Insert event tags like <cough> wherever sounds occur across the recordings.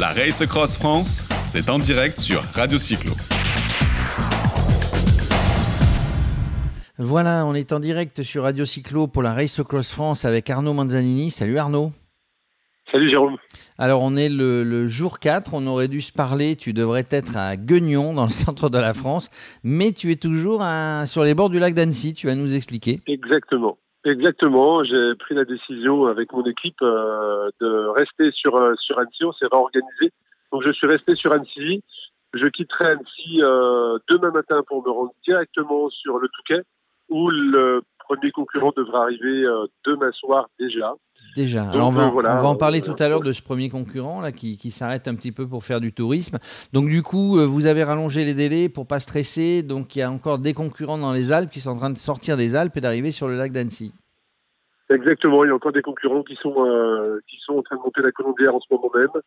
La Race Cross France, c'est en direct sur Radio Cyclo. Voilà, on est en direct sur Radio Cyclo pour la Race Cross France avec Arnaud Manzanini. Salut Arnaud. Salut Jérôme. Alors on est le, jour 4, on aurait dû se parler, tu devrais être à Guignon dans le centre de la France, mais tu es toujours sur les bords du lac d'Annecy, tu vas nous expliquer. Exactement. Exactement, j'ai pris la décision avec mon équipe euh, de rester sur, euh, sur Annecy, on s'est réorganisé. Donc je suis resté sur Annecy, je quitterai Annecy euh, demain matin pour me rendre directement sur le Touquet, où le premier concurrent devra arriver demain soir déjà. Déjà. Alors on, va, on va, en parler tout à l'heure de ce premier concurrent là qui, qui s'arrête un petit peu pour faire du tourisme. Donc du coup, vous avez rallongé les délais pour pas stresser. Donc il y a encore des concurrents dans les Alpes qui sont en train de sortir des Alpes et d'arriver sur le lac d'Annecy. Exactement. Il y a encore des concurrents qui sont euh, qui sont en train de monter la colombière en ce moment même.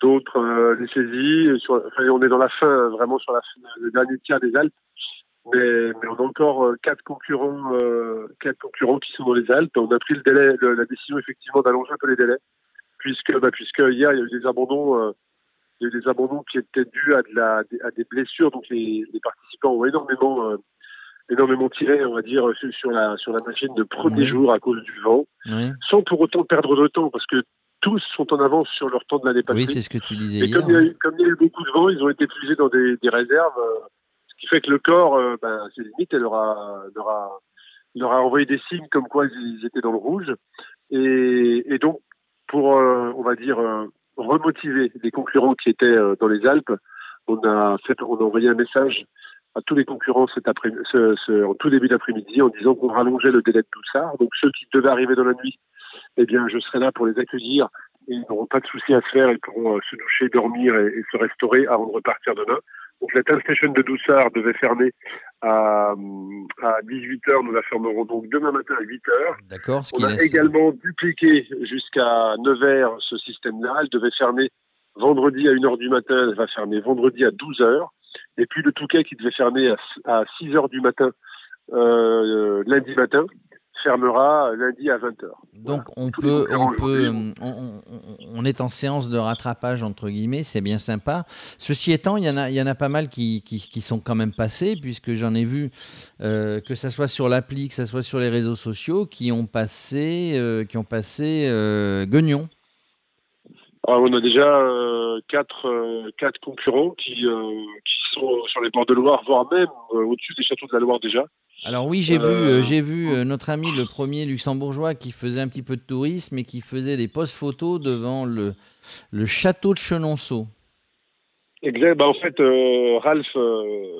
D'autres euh, les saisies. Sur, enfin, on est dans la fin, vraiment sur la le dernier tiers des Alpes. Mais, mais, on a encore euh, quatre concurrents, euh, quatre concurrents qui sont dans les Alpes. On a pris le délai, la décision effectivement d'allonger un peu les délais, puisque, bah, puisque hier il y a eu des abandons, euh, il y a eu des abandons qui étaient dus à, de la, à des blessures. Donc les, les participants ont énormément, énormément tiré, on va dire, sur la sur la machine de premier jour à cause du vent, sans pour autant perdre de temps, parce que tous sont en avance sur leur temps de l'année passée. Oui, c'est ce que tu disais. Et comme il, y a eu, comme il y a eu beaucoup de vent, ils ont été puisés dans des, des réserves qui fait que le corps, euh, ben, c'est limite, elle aura, aura, leur a envoyé des signes comme quoi ils étaient dans le rouge. Et, et donc, pour, euh, on va dire, euh, remotiver les concurrents qui étaient dans les Alpes, on a fait, on a envoyé un message à tous les concurrents cet après ce, ce, en tout début d'après-midi en disant qu'on rallongeait le délai de Doussard. Donc ceux qui devaient arriver dans la nuit, eh bien, je serai là pour les accueillir et ils n'auront pas de soucis à se faire. Ils pourront se doucher, dormir et, et, se restaurer avant de repartir demain. Donc la Time Station de Doussard devait fermer à, à 18h. Nous la fermerons donc demain matin à 8h. D'accord. On a également dupliqué jusqu'à 9h ce système-là. Elle devait fermer vendredi à 1h du matin. Elle va fermer vendredi à 12h. Et puis le Touquet qui devait fermer à, à 6h du matin euh, lundi matin fermera lundi à 20h. Donc on peut, on, peut on, est en séance de rattrapage entre guillemets, c'est bien sympa. Ceci étant, il y en a, il y en a pas mal qui, qui, sont quand même passés, puisque j'en ai vu euh, que ce soit sur l'appli, que ce soit sur les réseaux sociaux, qui ont passé, euh, qui ont passé euh, Guignon. Ah, on a déjà euh, quatre, quatre concurrents qui, qui sont sur les bords de Loire, voire même au-dessus des châteaux de la Loire déjà. Alors oui, j'ai vu, euh, j'ai vu euh, notre ami le premier luxembourgeois qui faisait un petit peu de tourisme et qui faisait des posts photos devant le, le château de Chenonceau. Exact. Bah, en fait, euh, Ralph,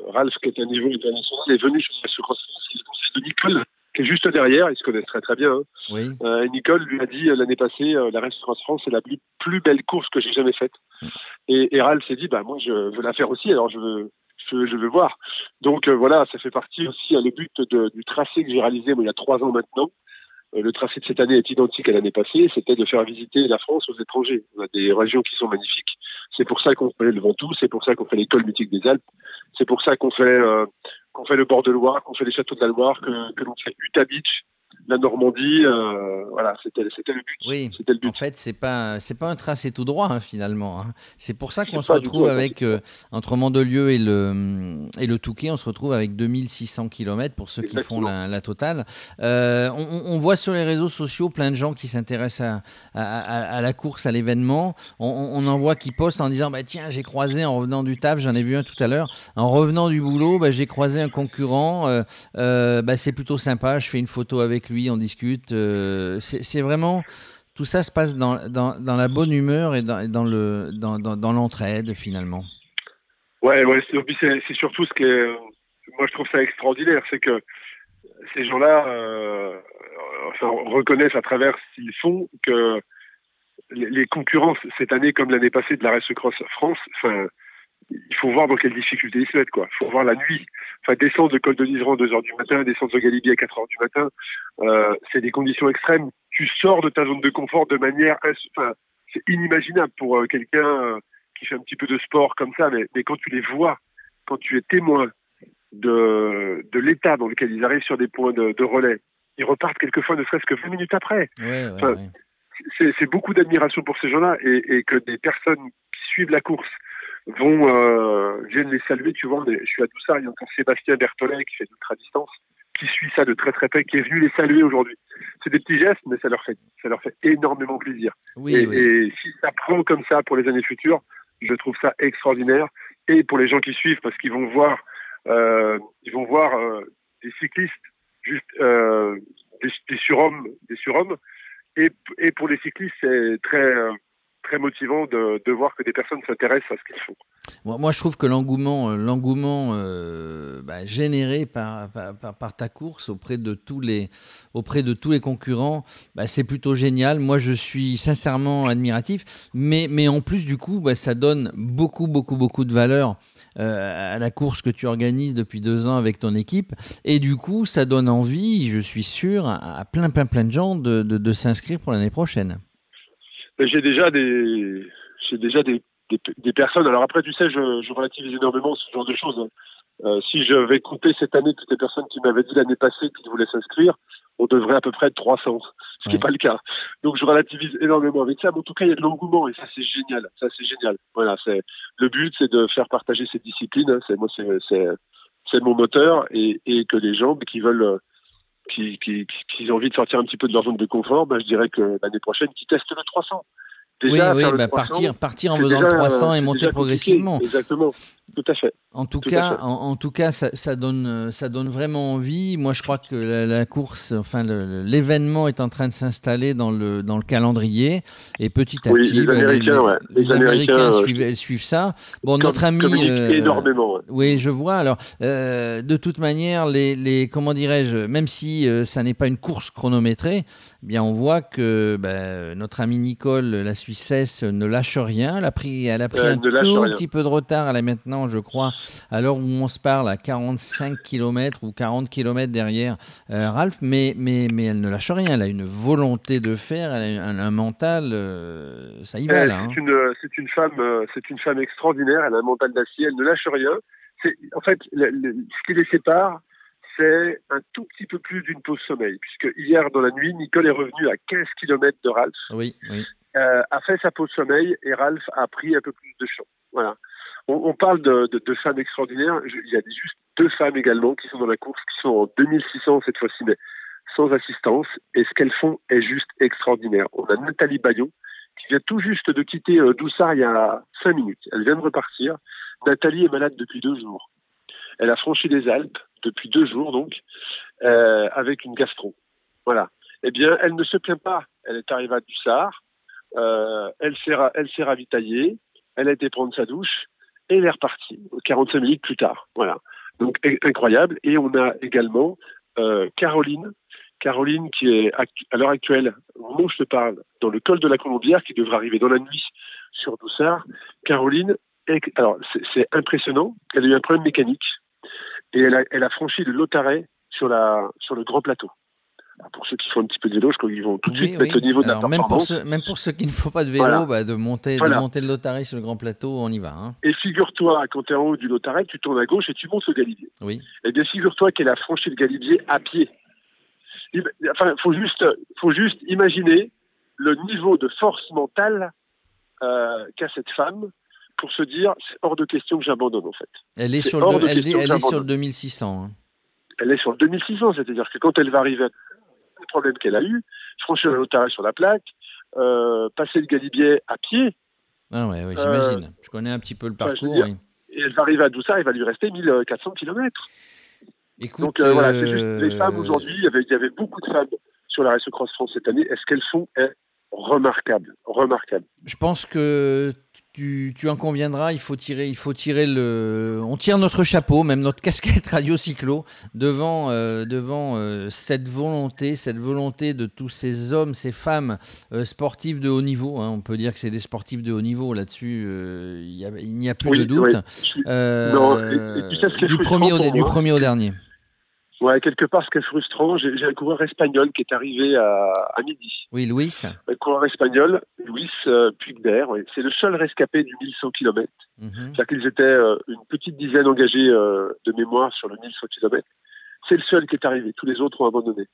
Ralph, qui est à niveau international, est venu sur ce cross conseil de Nicole, qui est juste derrière. Ils se connaissent très très bien. Hein. Oui. Nicole lui a dit l'année passée, la Race Cross France, c'est la plus, plus belle course que j'ai jamais faite. Mm. Et, et Ralph s'est dit, bah moi, je veux la faire aussi. Alors je veux je, veux voir. Donc euh, voilà, ça fait partie aussi à le but du tracé que j'ai réalisé il y a trois ans maintenant. Euh, le tracé de cette année est identique à l'année passée, c'était de faire visiter la France aux étrangers. On a des régions qui sont magnifiques. C'est pour ça qu'on fait le Ventoux, c'est pour ça qu'on fait l'école mythique des Alpes, c'est pour ça qu'on fait euh, qu'on fait le bord de Loire, qu'on fait les châteaux de la Loire, que, que l'on fait Utah Beach, la Normandie, euh, voilà, c'était le but. Oui. C'était le but. En fait, c'est pas c'est pas un tracé tout droit hein, finalement. Hein. C'est pour ça qu'on se retrouve avec euh, entre Mandelieu et le et le Touquet, on se retrouve avec 2600 km pour ceux qui font la, totale. Euh, on, voit sur les réseaux sociaux plein de gens qui s'intéressent à, à, la course, à l'événement. On, en voit qui postent en disant bah tiens j'ai croisé en revenant du taf, j'en ai vu un tout à l'heure. En revenant du boulot, bah, j'ai croisé un concurrent. bah, c'est plutôt sympa. Je fais une photo avec lui lui, on discute. Euh, c'est vraiment tout ça se passe dans, la bonne humeur et dans, le dans, l'entraide finalement. Ouais, ouais c'est surtout ce que moi je trouve ça extraordinaire, c'est que ces gens-là euh, reconnaissent à travers ce qu'ils font que les concurrences cette année comme l'année passée de la Race Cross France, enfin, il faut voir dans quelles difficultés ils se mettent, quoi. Il faut voir la nuit. Enfin, descendre de col de Liseran à 2 heures du matin, descendre de Galibier à 4 heures du matin, euh, c'est des conditions extrêmes. Tu sors de ta zone de confort de manière, enfin, c'est inimaginable pour euh, quelqu'un euh, qui fait un petit peu de sport comme ça, mais, mais quand tu les vois, quand tu es témoin de, de l'état dans lequel ils arrivent sur des points de, de relais, ils repartent quelquefois ne serait-ce que 20 minutes après. Ouais, ouais, c'est beaucoup d'admiration pour ces gens-là et, et, que des personnes qui suivent la course vont euh, viennent les saluer. Tu vois, je suis à Doussard, il y a encore Sébastien Berthollet qui fait l'ultra distance, qui suit ça de très très près, qui est venu les saluer aujourd'hui. C'est des petits gestes, mais ça leur fait ça leur fait énormément plaisir. Oui, et, oui. et si ça prend comme ça pour les années futures, je trouve ça extraordinaire. Et pour les gens qui suivent, parce qu'ils vont voir, euh, ils vont voir euh, des cyclistes juste euh, des, des surhommes, des surhommes. Et, et pour les cyclistes, c'est très euh, très motivant de, voir que des personnes s'intéressent à ce qu'ils font. Moi, je trouve que l'engouement, l'engouement euh, bah, généré par, ta course auprès de tous les, concurrents, bah, c'est plutôt génial. Moi, je suis sincèrement admiratif, mais, en plus du coup, bah, ça donne beaucoup, beaucoup, beaucoup de valeur euh, à la course que tu organises depuis deux ans avec ton équipe, et du coup, ça donne envie, je suis sûr, à plein, plein, plein de gens de s'inscrire pour l'année prochaine j'ai déjà des j'ai déjà des, des, des, personnes. Alors après, tu sais, je, je relativise énormément ce genre de choses. Euh, si je vais compter cette année toutes les personnes qui m'avaient dit l'année passée qu'ils voulaient s'inscrire, on devrait à peu près être 300, ce qui n'est ouais. pas le cas. Donc je relativise énormément avec ça, mais en tout cas il y a de l'engouement et ça c'est génial, ça c'est génial. Voilà, c'est le but, c'est de faire partager cette discipline. C'est moi, c'est c'est mon moteur et, et que les gens qui veulent qui, qui, qui, ont envie de sortir un petit peu de leur zone de confort, ben, je dirais que l'année prochaine, qui testent le 300. Déjà, oui, oui bah 300, partir, partir en faisant le 300 et monter progressivement. Exactement, tout à fait. En tout, tout cas, en, en, tout cas, ça, ça, donne, ça donne vraiment envie. Moi, je crois que la, la course, enfin, l'événement est en train de s'installer dans le, dans le calendrier. Et petit à oui, petit, les Américains, les, ouais. les, les Américains, Américains euh, suivent, suivent, ça. Bon, comme, notre ami. Euh, énormément. Ouais. Oui, je vois. Alors, euh, de toute manière, les, les comment dirais-je, même si euh, ça n'est pas une course chronométrée, eh bien, on voit que ben, notre ami Nicole, la Suissesse, ne lâche rien. Elle a pris, elle a pris un tout rien. petit peu de retard. Elle a maintenant, je crois, à l'heure où on se parle, à 45 km ou 40 km derrière euh, Ralph, mais, mais, mais elle ne lâche rien. Elle a une volonté de faire, elle a un, un mental, euh, ça y va là. Hein. une, c'est une femme, euh, c'est une femme extraordinaire. Elle a un mental d'acier. Elle ne lâche rien. En fait, le, le, ce qui les sépare, c'est un tout petit peu plus d'une pause sommeil, puisque hier dans la nuit, Nicole est revenue à 15 km de Ralph. Oui, oui. Euh, a fait sa pause sommeil et Ralph a pris un peu plus de champ. Voilà. On, parle de, de, de, femmes extraordinaires. Il y a juste deux femmes également qui sont dans la course, qui sont en 2600 cette fois-ci, mais sans assistance. Et ce qu'elles font est juste extraordinaire. On a Nathalie Bayon, qui vient tout juste de quitter euh, Doussard il y a cinq minutes. Elle vient de repartir. Nathalie est malade depuis deux jours. Elle a franchi les Alpes depuis deux jours, donc, euh, avec une gastro. Voilà. Eh bien, elle ne se plaint pas. Elle est arrivée à Dussard. Euh, elle s'est ravitaillée. Elle a été prendre sa douche et elle est repartie 45 minutes plus tard. Voilà. Donc incroyable. Et on a également euh, Caroline, Caroline qui est à l'heure actuelle, au moment où je te parle, dans le col de la Colombière, qui devrait arriver dans la nuit sur Doussard. Caroline, est, alors c'est impressionnant. Elle a eu un problème mécanique et elle a, elle a franchi le Lotaret sur la sur le grand plateau. Alors pour ceux qui font un petit peu de vélo, je crois qu'ils vont tout de oui, suite oui. mettre le niveau Alors, de la même pour, ceux, même pour ceux qui ne font pas de vélo, Voilà. bah, de, monter, Voilà. de monter le Lotaret sur le grand plateau, on y va. Hein. Et figure-toi, quand tu es en haut du Lotaret, tu tournes à gauche et tu montes le Galibier. Oui. Eh bien, figure-toi qu'elle a franchi le Galibier à pied. Il enfin, faut juste, faut juste imaginer le niveau de force mentale euh, qu'a cette femme pour se dire c'est hors de question que j'abandonne en fait. Elle est C'est sur le, elle, est- elle est sur le j'abandonne. 2600. hein. Elle est sur le 2600, c'est-à-dire que quand elle va arriver à le problème qu'elle a eu, franchir le Lotaret sur la plaque, euh, passer le Galibier à pied, Ah ouais, ouais, j'imagine. Je connais un petit peu le Euh, parcours. dire, oui. et elle va arriver à Doussard, il va lui rester 1400 km. Écoute, Donc euh, voilà, c'est juste euh, les femmes aujourd'hui, il y, avait, il y avait beaucoup de femmes sur la Race Cross France cette année, et ce qu'elles font est remarquable, remarquable. Je pense que tu, tu en conviendras, il faut tirer, il faut tirer le, on tire notre chapeau, même notre <laughs> casquette radio cyclo devant, euh, devant euh, cette volonté, cette volonté de tous ces hommes, ces femmes euh, sportifs de haut niveau. hein. on peut dire que c'est des sportifs de haut niveau là-dessus. euh, il a- n'y a plus Oui, de doute. Non, et- et tu sais du au, premier au dernier. Ouais, quelque part, ce qui est frustrant, j'ai un coureur espagnol qui est arrivé à, à midi. Oui, Louis. Un coureur espagnol, Luis euh, Puigdert, ouais. c'est le seul rescapé du 1100 km. Mhm. C'est-à-dire qu'ils étaient euh, une petite dizaine engagés euh, de mémoire sur le 1100 km. C'est le seul qui est arrivé, tous les autres ont abandonné.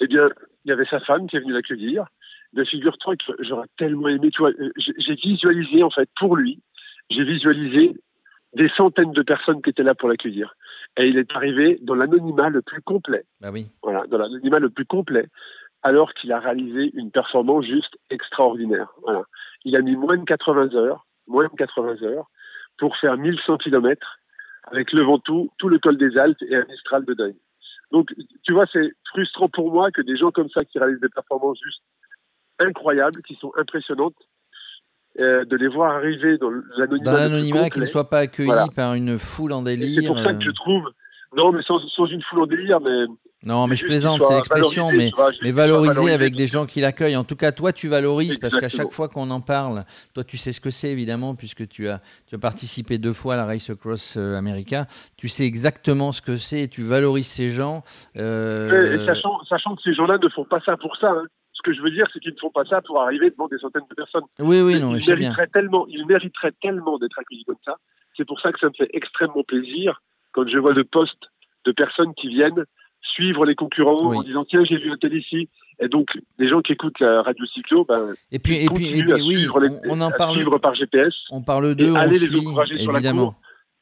Eh bien, il y avait sa femme qui est venue l'accueillir, ben, figure-toi que j'aurais tellement aimé, tu vois, j'ai visualisé, en fait, pour lui, j'ai visualisé des centaines de personnes qui étaient là pour l'accueillir. Et il est arrivé dans l'anonymat le plus complet. Bah oui. Voilà, dans l'anonymat le plus complet, alors qu'il a réalisé une performance juste extraordinaire. Voilà. Il a mis moins de 80 heures, moins de 80 heures, pour faire 1100 km avec le Ventoux, tout le col des Alpes et un Mistral de deuil. Donc, tu vois, c'est frustrant pour moi que des gens comme ça qui réalisent des performances juste incroyables, qui sont impressionnantes, euh, de les voir arriver dans l'anonymat. qui ne soient pas accueillis par une foule en délire. C'est pour ça que je euh. trouve, non, mais sans, sans, une foule en délire, mais non, mais je plaisante, c'est l'expression, mais, mais valoriser avec des gens qui l'accueillent. En tout cas, toi, tu valorises parce qu'à chaque fois qu'on en parle, toi, tu sais ce que c'est évidemment, puisque tu as, tu as participé deux fois à la Race Across euh, America. Tu sais exactement ce que c'est et tu valorises ces gens. Euh... Et, sachant, sachant, que ces gens-là ne font pas ça pour ça. Hein. Que je veux dire, c'est qu'ils ne font pas ça pour arriver devant des centaines de personnes. Oui, oui, non, ils mériteraient tellement, ils mériteraient tellement d'être accueillis comme ça. C'est pour ça que ça me fait extrêmement plaisir quand je vois le poste de personnes qui viennent suivre les concurrents en disant tiens j'ai vu un tel ici. Et donc les gens qui écoutent la radio cyclo ben et puis et puis, et puis oui, on, en parle par GPS on parle d'eux aller les encourager sur la cour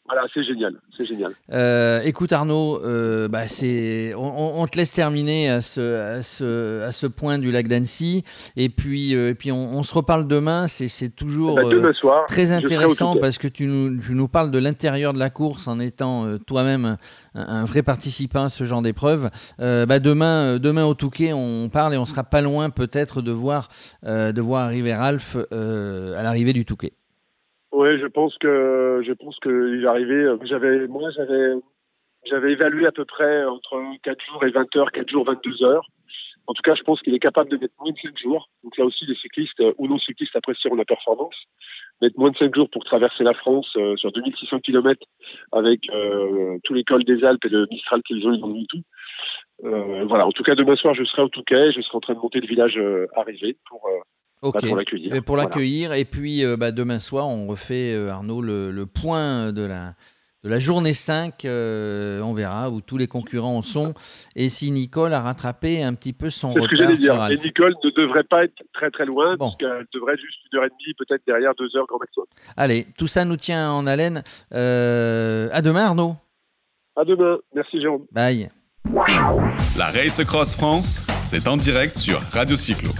voilà, c'est génial, c'est génial. Euh, écoute Arnaud, euh, bah c'est, on, te laisse terminer à ce, à ce, à ce point du lac d'Annecy, et puis, euh, et puis on, se reparle demain. C'est, c'est toujours eh ben, soir, très intéressant parce que tu nous, tu nous parles de l'intérieur de la course en étant toi-même un, vrai participant à ce genre d'épreuve. bah demain, demain au Touquet, on parle et on sera pas loin peut-être de voir, de voir arriver Ralph à l'arrivée du Touquet. Oui, je pense que je pense qu'il arrivait. J'avais moi j'avais j'avais évalué à peu près entre 4 jours et 20 heures, 4 jours, 22 heures. En tout cas, je pense qu'il est capable de mettre moins de 5 jours. Donc là aussi, les cyclistes euh, ou non cyclistes apprécieront la performance. Mettre moins de 5 jours pour traverser la France euh, sur 2600 km avec euh, tous les cols des Alpes et le Mistral qu'ils ont eu tout. Euh, voilà. En tout cas, demain soir, je serai au Touquet. Je serai en train de monter le village arrivé pour Pour l'accueillir. Et pour l'accueillir. Et puis euh, bah, demain soir, on refait, euh, Arnaud, le, point de la, de la journée 5. Euh, on verra où tous les concurrents en sont. <laughs> Et si Nicole a rattrapé un petit peu son retard. Ce que dire. Et Nicole ne devrait pas être très très loin, bon. puisqu'elle devrait être juste une heure et demie, peut-être derrière deux heures grand maximum. Allez, tout ça nous tient en haleine. à demain, Arnaud. À demain. Merci, Jérôme. Bye. La Race Cross France, c'est en direct sur Radio Cyclo.